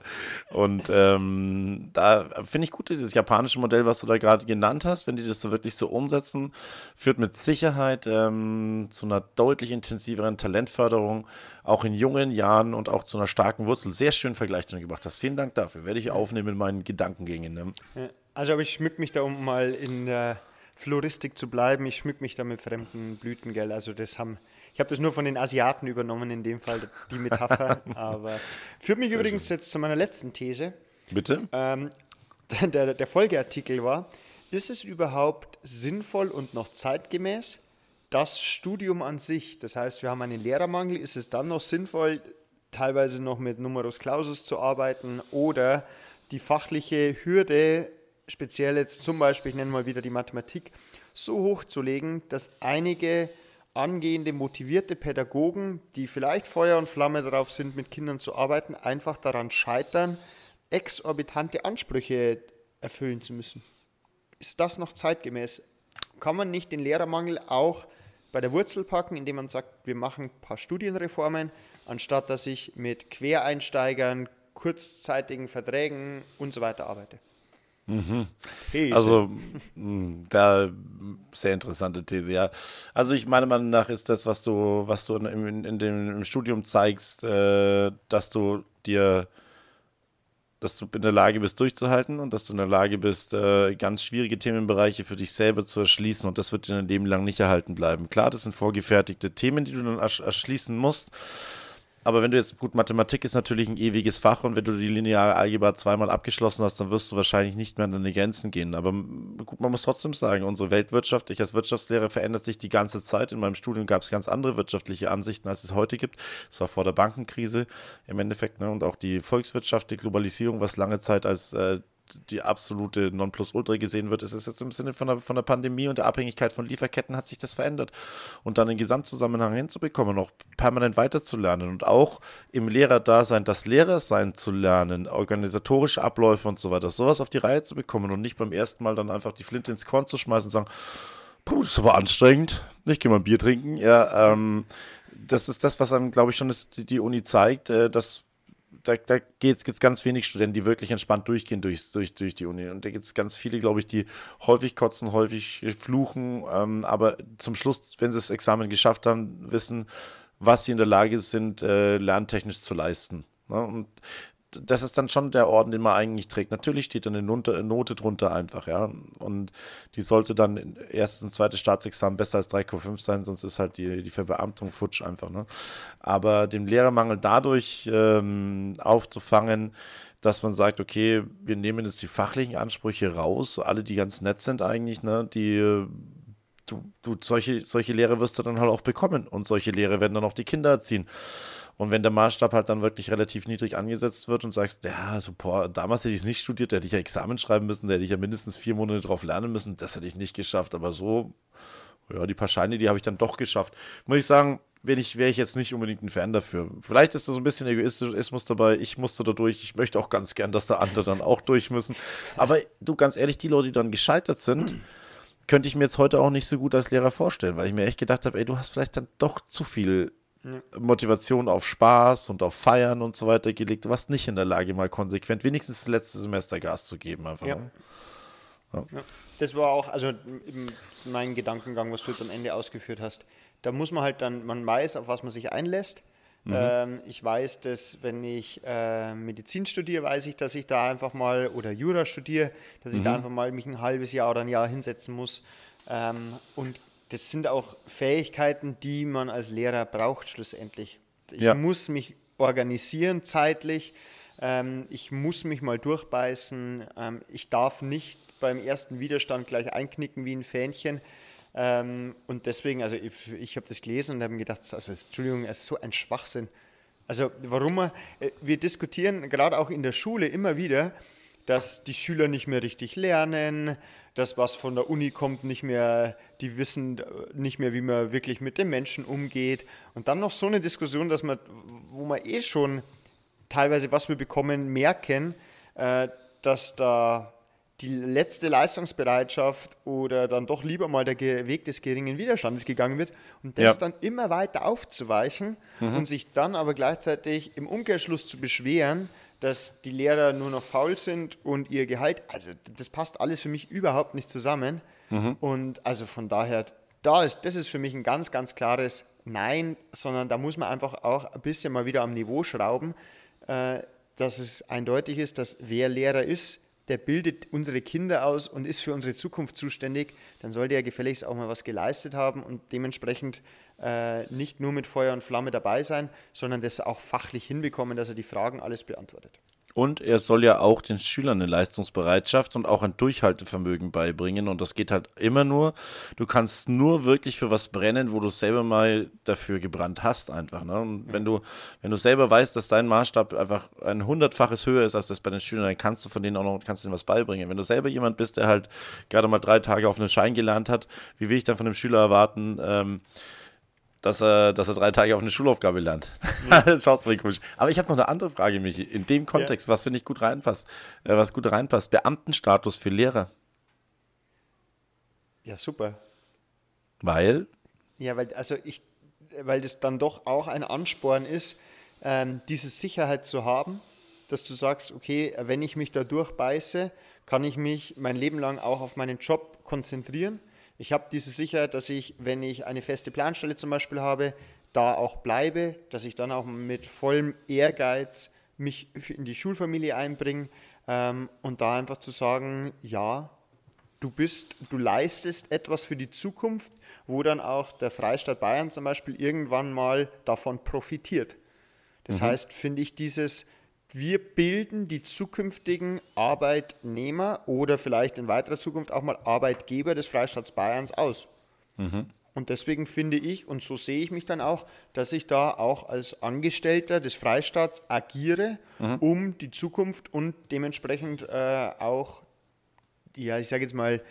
Und ähm, da finde ich gut, dieses japanische Modell, was du da gerade genannt hast, wenn die das so wirklich so umsetzen, führt mit Sicherheit ähm, zu einer deutlich intensiveren Talentförderung, auch in jungen Jahren und auch zu einer starken Wurzel. Sehr schön Vergleich, den du gebracht hast. Vielen Dank dafür. Werde ich aufnehmen in meinen Gedankengängen. Ne? Ja. Also, aber ich schmück mich da, um mal in der Floristik zu bleiben, ich schmück mich da mit fremden Blüten, gell. Also, das haben. Ich habe das nur von den Asiaten übernommen, in dem Fall die Metapher. aber führt mich übrigens jetzt zu meiner letzten These. Bitte? Ähm, der, der Folgeartikel war, ist es überhaupt sinnvoll und noch zeitgemäß, das Studium an sich, das heißt, wir haben einen Lehrermangel, ist es dann noch sinnvoll, teilweise noch mit Numerus Clausus zu arbeiten oder die fachliche Hürde, speziell jetzt zum Beispiel, ich nenne mal wieder die Mathematik, so hoch zu legen, dass einige angehende, motivierte Pädagogen, die vielleicht Feuer und Flamme darauf sind, mit Kindern zu arbeiten, einfach daran scheitern, exorbitante Ansprüche erfüllen zu müssen. Ist das noch zeitgemäß? Kann man nicht den Lehrermangel auch bei der Wurzel packen, indem man sagt, wir machen ein paar Studienreformen, anstatt dass ich mit Quereinsteigern, kurzzeitigen Verträgen und so weiter arbeite. These. Also, mh, da sehr interessante These, ja. Also ich meiner Meinung nach ist das, was du, was du in, in, in dem im Studium zeigst, äh, dass du dir, dass du in der Lage bist, durchzuhalten und dass du in der Lage bist, äh, ganz schwierige Themenbereiche für dich selber zu erschließen und das wird dir dein Leben lang nicht erhalten bleiben. Klar, das sind vorgefertigte Themen, die du dann ersch erschließen musst. Aber wenn du jetzt, gut, Mathematik ist natürlich ein ewiges Fach und wenn du die lineare Algebra zweimal abgeschlossen hast, dann wirst du wahrscheinlich nicht mehr an deine Grenzen gehen. Aber gut, man muss trotzdem sagen, unsere Weltwirtschaft, ich als Wirtschaftslehrer verändert sich die ganze Zeit. In meinem Studium gab es ganz andere wirtschaftliche Ansichten, als es heute gibt. Es war vor der Bankenkrise im Endeffekt ne, und auch die Volkswirtschaft, die Globalisierung, was lange Zeit als äh, die absolute Nonplusultra gesehen wird, ist es jetzt im Sinne von der, von der Pandemie und der Abhängigkeit von Lieferketten hat sich das verändert. Und dann den Gesamtzusammenhang hinzubekommen, auch permanent weiterzulernen und auch im Lehrerdasein das Lehrersein zu lernen, organisatorische Abläufe und so weiter, sowas auf die Reihe zu bekommen und nicht beim ersten Mal dann einfach die Flinte ins Korn zu schmeißen und sagen, Puh, das ist aber anstrengend. Ich gehe mal ein Bier trinken. Ja, ähm, das ist das, was einem, glaube ich, schon das, die, die Uni zeigt, äh, dass da, da gibt es ganz wenig Studenten, die wirklich entspannt durchgehen durch, durch, durch die Uni. Und da gibt es ganz viele, glaube ich, die häufig kotzen, häufig fluchen, ähm, aber zum Schluss, wenn sie das Examen geschafft haben, wissen, was sie in der Lage sind, äh, lerntechnisch zu leisten. Ne? Und das ist dann schon der Orden, den man eigentlich trägt. Natürlich steht da eine Note, drunter einfach, ja. Und die sollte dann in erstes und zweites Staatsexamen besser als 3,5 sein, sonst ist halt die, die Verbeamtung futsch einfach, ne. Aber den Lehrermangel dadurch ähm, aufzufangen, dass man sagt, okay, wir nehmen jetzt die fachlichen Ansprüche raus, alle, die ganz nett sind eigentlich, ne, die du, du solche, solche Lehre wirst du dann halt auch bekommen und solche Lehre werden dann auch die Kinder erziehen. Und wenn der Maßstab halt dann wirklich relativ niedrig angesetzt wird und sagst, ja, also, boah, damals hätte ich es nicht studiert, da hätte ich ja Examen schreiben müssen, da hätte ich ja mindestens vier Monate drauf lernen müssen, das hätte ich nicht geschafft. Aber so, ja, die paar Scheine, die habe ich dann doch geschafft. Muss ich sagen, wäre ich, wär ich jetzt nicht unbedingt ein Fan dafür. Vielleicht ist da so ein bisschen Egoismus dabei. Ich musste da durch. Ich möchte auch ganz gern, dass da andere dann auch durch müssen. Aber du, ganz ehrlich, die Leute, die dann gescheitert sind, könnte ich mir jetzt heute auch nicht so gut als Lehrer vorstellen, weil ich mir echt gedacht habe, ey, du hast vielleicht dann doch zu viel Motivation auf Spaß und auf Feiern und so weiter gelegt. Du warst nicht in der Lage, mal konsequent wenigstens das letzte Semester Gas zu geben. Einfach, Ja. ne? Ja, das war auch, also mein Gedankengang, was du jetzt am Ende ausgeführt hast. Da muss man halt dann, man weiß, auf was man sich einlässt. Ähm, ich weiß, dass wenn ich äh, Medizin studiere, weiß ich, dass ich da einfach mal, oder Jura studiere, dass ich da einfach mal mich ein halbes Jahr oder ein Jahr hinsetzen muss. Ähm, und das sind auch Fähigkeiten, die man als Lehrer braucht schlussendlich. Ich Ja. muss mich organisieren zeitlich. Ähm, ich muss mich mal durchbeißen. Ähm, ich darf nicht beim ersten Widerstand gleich einknicken wie ein Fähnchen. Ähm, und deswegen, also ich, ich habe das gelesen und habe mir gedacht, also Entschuldigung, es ist so ein Schwachsinn. Also warum wir, äh, wir diskutieren gerade auch in der Schule immer wieder, dass die Schüler nicht mehr richtig lernen, dass was von der Uni kommt, nicht mehr, die wissen äh, nicht mehr, wie man wirklich mit den Menschen umgeht. Und dann noch so eine Diskussion, dass man, wo man eh schon teilweise, was wir bekommen, merken, äh, dass da die letzte Leistungsbereitschaft oder dann doch lieber mal der Weg des geringen Widerstandes gegangen wird und das Ja. dann immer weiter aufzuweichen und sich dann aber gleichzeitig im Umkehrschluss zu beschweren, dass die Lehrer nur noch faul sind und ihr Gehalt, also das passt alles für mich überhaupt nicht zusammen. Und also von daher, da ist, das ist für mich ein ganz, ganz klares Nein, sondern da muss man einfach auch ein bisschen mal wieder am Niveau schrauben, äh, dass es eindeutig ist, dass wer Lehrer ist, der bildet unsere Kinder aus und ist für unsere Zukunft zuständig, dann sollte er gefälligst auch mal was geleistet haben und dementsprechend äh, nicht nur mit Feuer und Flamme dabei sein, sondern das auch fachlich hinbekommen, dass er die Fragen alles beantwortet. Und er soll ja auch den Schülern eine Leistungsbereitschaft und auch ein Durchhaltevermögen beibringen. Und das geht halt immer nur, du kannst nur wirklich für was brennen, wo du selber mal dafür gebrannt hast, einfach. Ne? Und wenn du, wenn du selber weißt, dass dein Maßstab einfach ein hundertfaches höher ist als das bei den Schülern, dann kannst du von denen auch noch, kannst denen was beibringen. Wenn du selber jemand bist, der halt gerade mal drei Tage auf einen Schein gelernt hat, wie will ich dann von dem Schüler erwarten, ähm, dass er, dass er drei Tage auf eine Schulaufgabe lernt. das schaust du komisch. Aber ich habe noch eine andere Frage, Michi. In dem Kontext, was finde ich gut reinpasst, äh, was gut reinpasst, Beamtenstatus für Lehrer. Ja, super. Weil Ja, weil, also ich, weil das dann doch auch ein Ansporn ist, ähm, diese Sicherheit zu haben, dass du sagst, okay, wenn ich mich da durchbeiße, kann ich mich mein Leben lang auch auf meinen Job konzentrieren. Ich habe diese Sicherheit, dass ich, wenn ich eine feste Planstelle zum Beispiel habe, da auch bleibe, dass ich dann auch mit vollem Ehrgeiz mich in die Schulfamilie einbringe ähm, und da einfach zu sagen, ja, du bist, du leistest etwas für die Zukunft, wo dann auch der Freistaat Bayern zum Beispiel irgendwann mal davon profitiert. Das mhm. heißt, finde ich dieses, wir bilden die zukünftigen Arbeitnehmer oder vielleicht in weiterer Zukunft auch mal Arbeitgeber des Freistaats Bayerns aus. Mhm. Und deswegen finde ich, und so sehe ich mich dann auch, dass ich da auch als Angestellter des Freistaats agiere, mhm. um die Zukunft und dementsprechend äh, auch, ja, ich sage jetzt mal,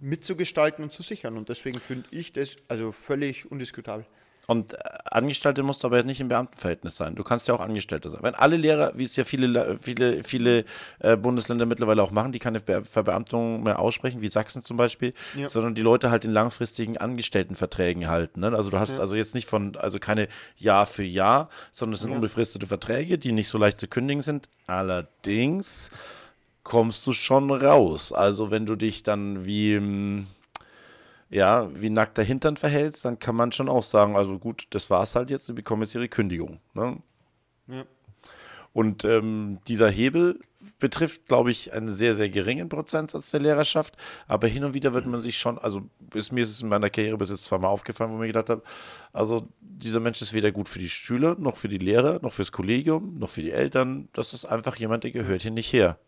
mitzugestalten und zu sichern. Und deswegen finde ich das also völlig undiskutabel. Und äh, Angestellte musst du aber nicht im Beamtenverhältnis sein. Du kannst ja auch Angestellter sein. Wenn alle Lehrer, wie es ja viele, viele, viele äh, Bundesländer mittlerweile auch machen, die keine Verbeamtung mehr aussprechen, wie Sachsen zum Beispiel, ja. sondern die Leute halt in langfristigen Angestelltenverträgen halten. Ne? Also du hast ja. also jetzt nicht von, also keine Jahr für Jahr, sondern es sind ja. unbefristete Verträge, die nicht so leicht zu kündigen sind. Allerdings kommst du schon raus. Also wenn du dich dann wie hm, ja, wie nackter Hintern verhältst, dann kann man schon auch sagen, also gut, das war's halt jetzt, sie bekommen jetzt ihre Kündigung. Ne? Ja. Und ähm, dieser Hebel betrifft, glaube ich, einen sehr, sehr geringen Prozentsatz der Lehrerschaft. Aber hin und wieder wird man sich schon, also ist, mir ist es in meiner Karriere bis jetzt zweimal aufgefallen, wo ich mir gedacht habe, also dieser Mensch ist weder gut für die Schüler, noch für die Lehrer, noch fürs Kollegium, noch für die Eltern. Das ist einfach jemand, der gehört hier nicht her.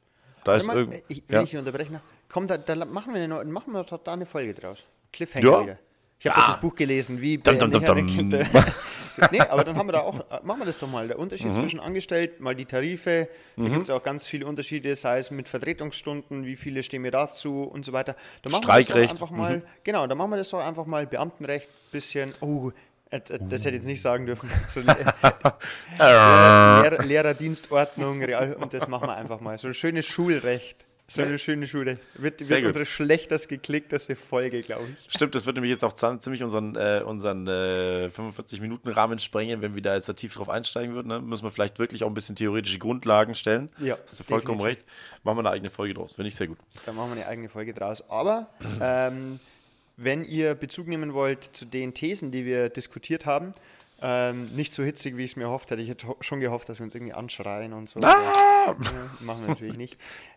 Da ist irgend, ich, ja. ich unterbreche Komm, da, da, machen, wir eine, machen wir doch da eine Folge draus. Cliffhanger. Ja. Ich habe ah. das Buch gelesen, wie dum, dum, dum, Nee, aber dann haben wir da auch, machen wir das doch mal. Der Unterschied mhm. zwischen Angestellt, mal die Tarife, da mhm. gibt es auch ganz viele Unterschiede, sei es mit Vertretungsstunden, wie viele stehen mir dazu und so weiter. Da machen Streikrecht. Wir das einfach mal, mhm. genau, da machen wir das doch einfach mal Beamtenrecht, bisschen, oh, äh, äh, das hätte ich jetzt nicht sagen dürfen. So, äh, Lehrer, Lehrerdienstordnung, Real, und das machen wir einfach mal. So ein schönes Schulrecht. So eine schöne Schule. Wird, wird unsere schlechtest geklickteste Folge, glaube ich. Stimmt, das wird nämlich jetzt auch ziemlich unseren, äh, unseren äh, 45-Minuten-Rahmen sprengen, wenn wir da jetzt da tief drauf einsteigen würden. Ne? Müssen wir vielleicht wirklich auch ein bisschen theoretische Grundlagen stellen. Ja. Hast du vollkommen definitiv. recht. Machen wir eine eigene Folge draus. Finde ich sehr gut. Dann machen wir eine eigene Folge draus. Aber ähm, wenn ihr Bezug nehmen wollt zu den Thesen, die wir diskutiert haben, ähm, nicht so hitzig, wie ich es mir erhofft hätte. Ich hätte schon gehofft, dass wir uns irgendwie anschreien und so. Ah! Ja, machen wir natürlich nicht.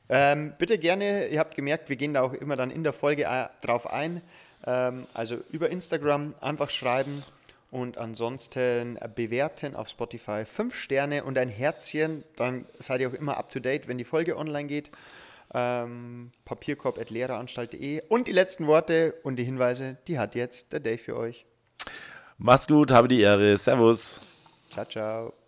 Ähm, bitte gerne, ihr habt gemerkt, wir gehen da auch immer dann in der Folge äh, drauf ein. Ähm, also über Instagram einfach schreiben und ansonsten bewerten auf Spotify fünf Sterne und ein Herzchen. Dann seid ihr auch immer up to date, wenn die Folge online geht. Ähm, papierkorb.lehreranstalt.de und die letzten Worte und die Hinweise, die hat jetzt der Dave für euch. Mach's gut, habe die Ehre. Servus. Ciao, ciao.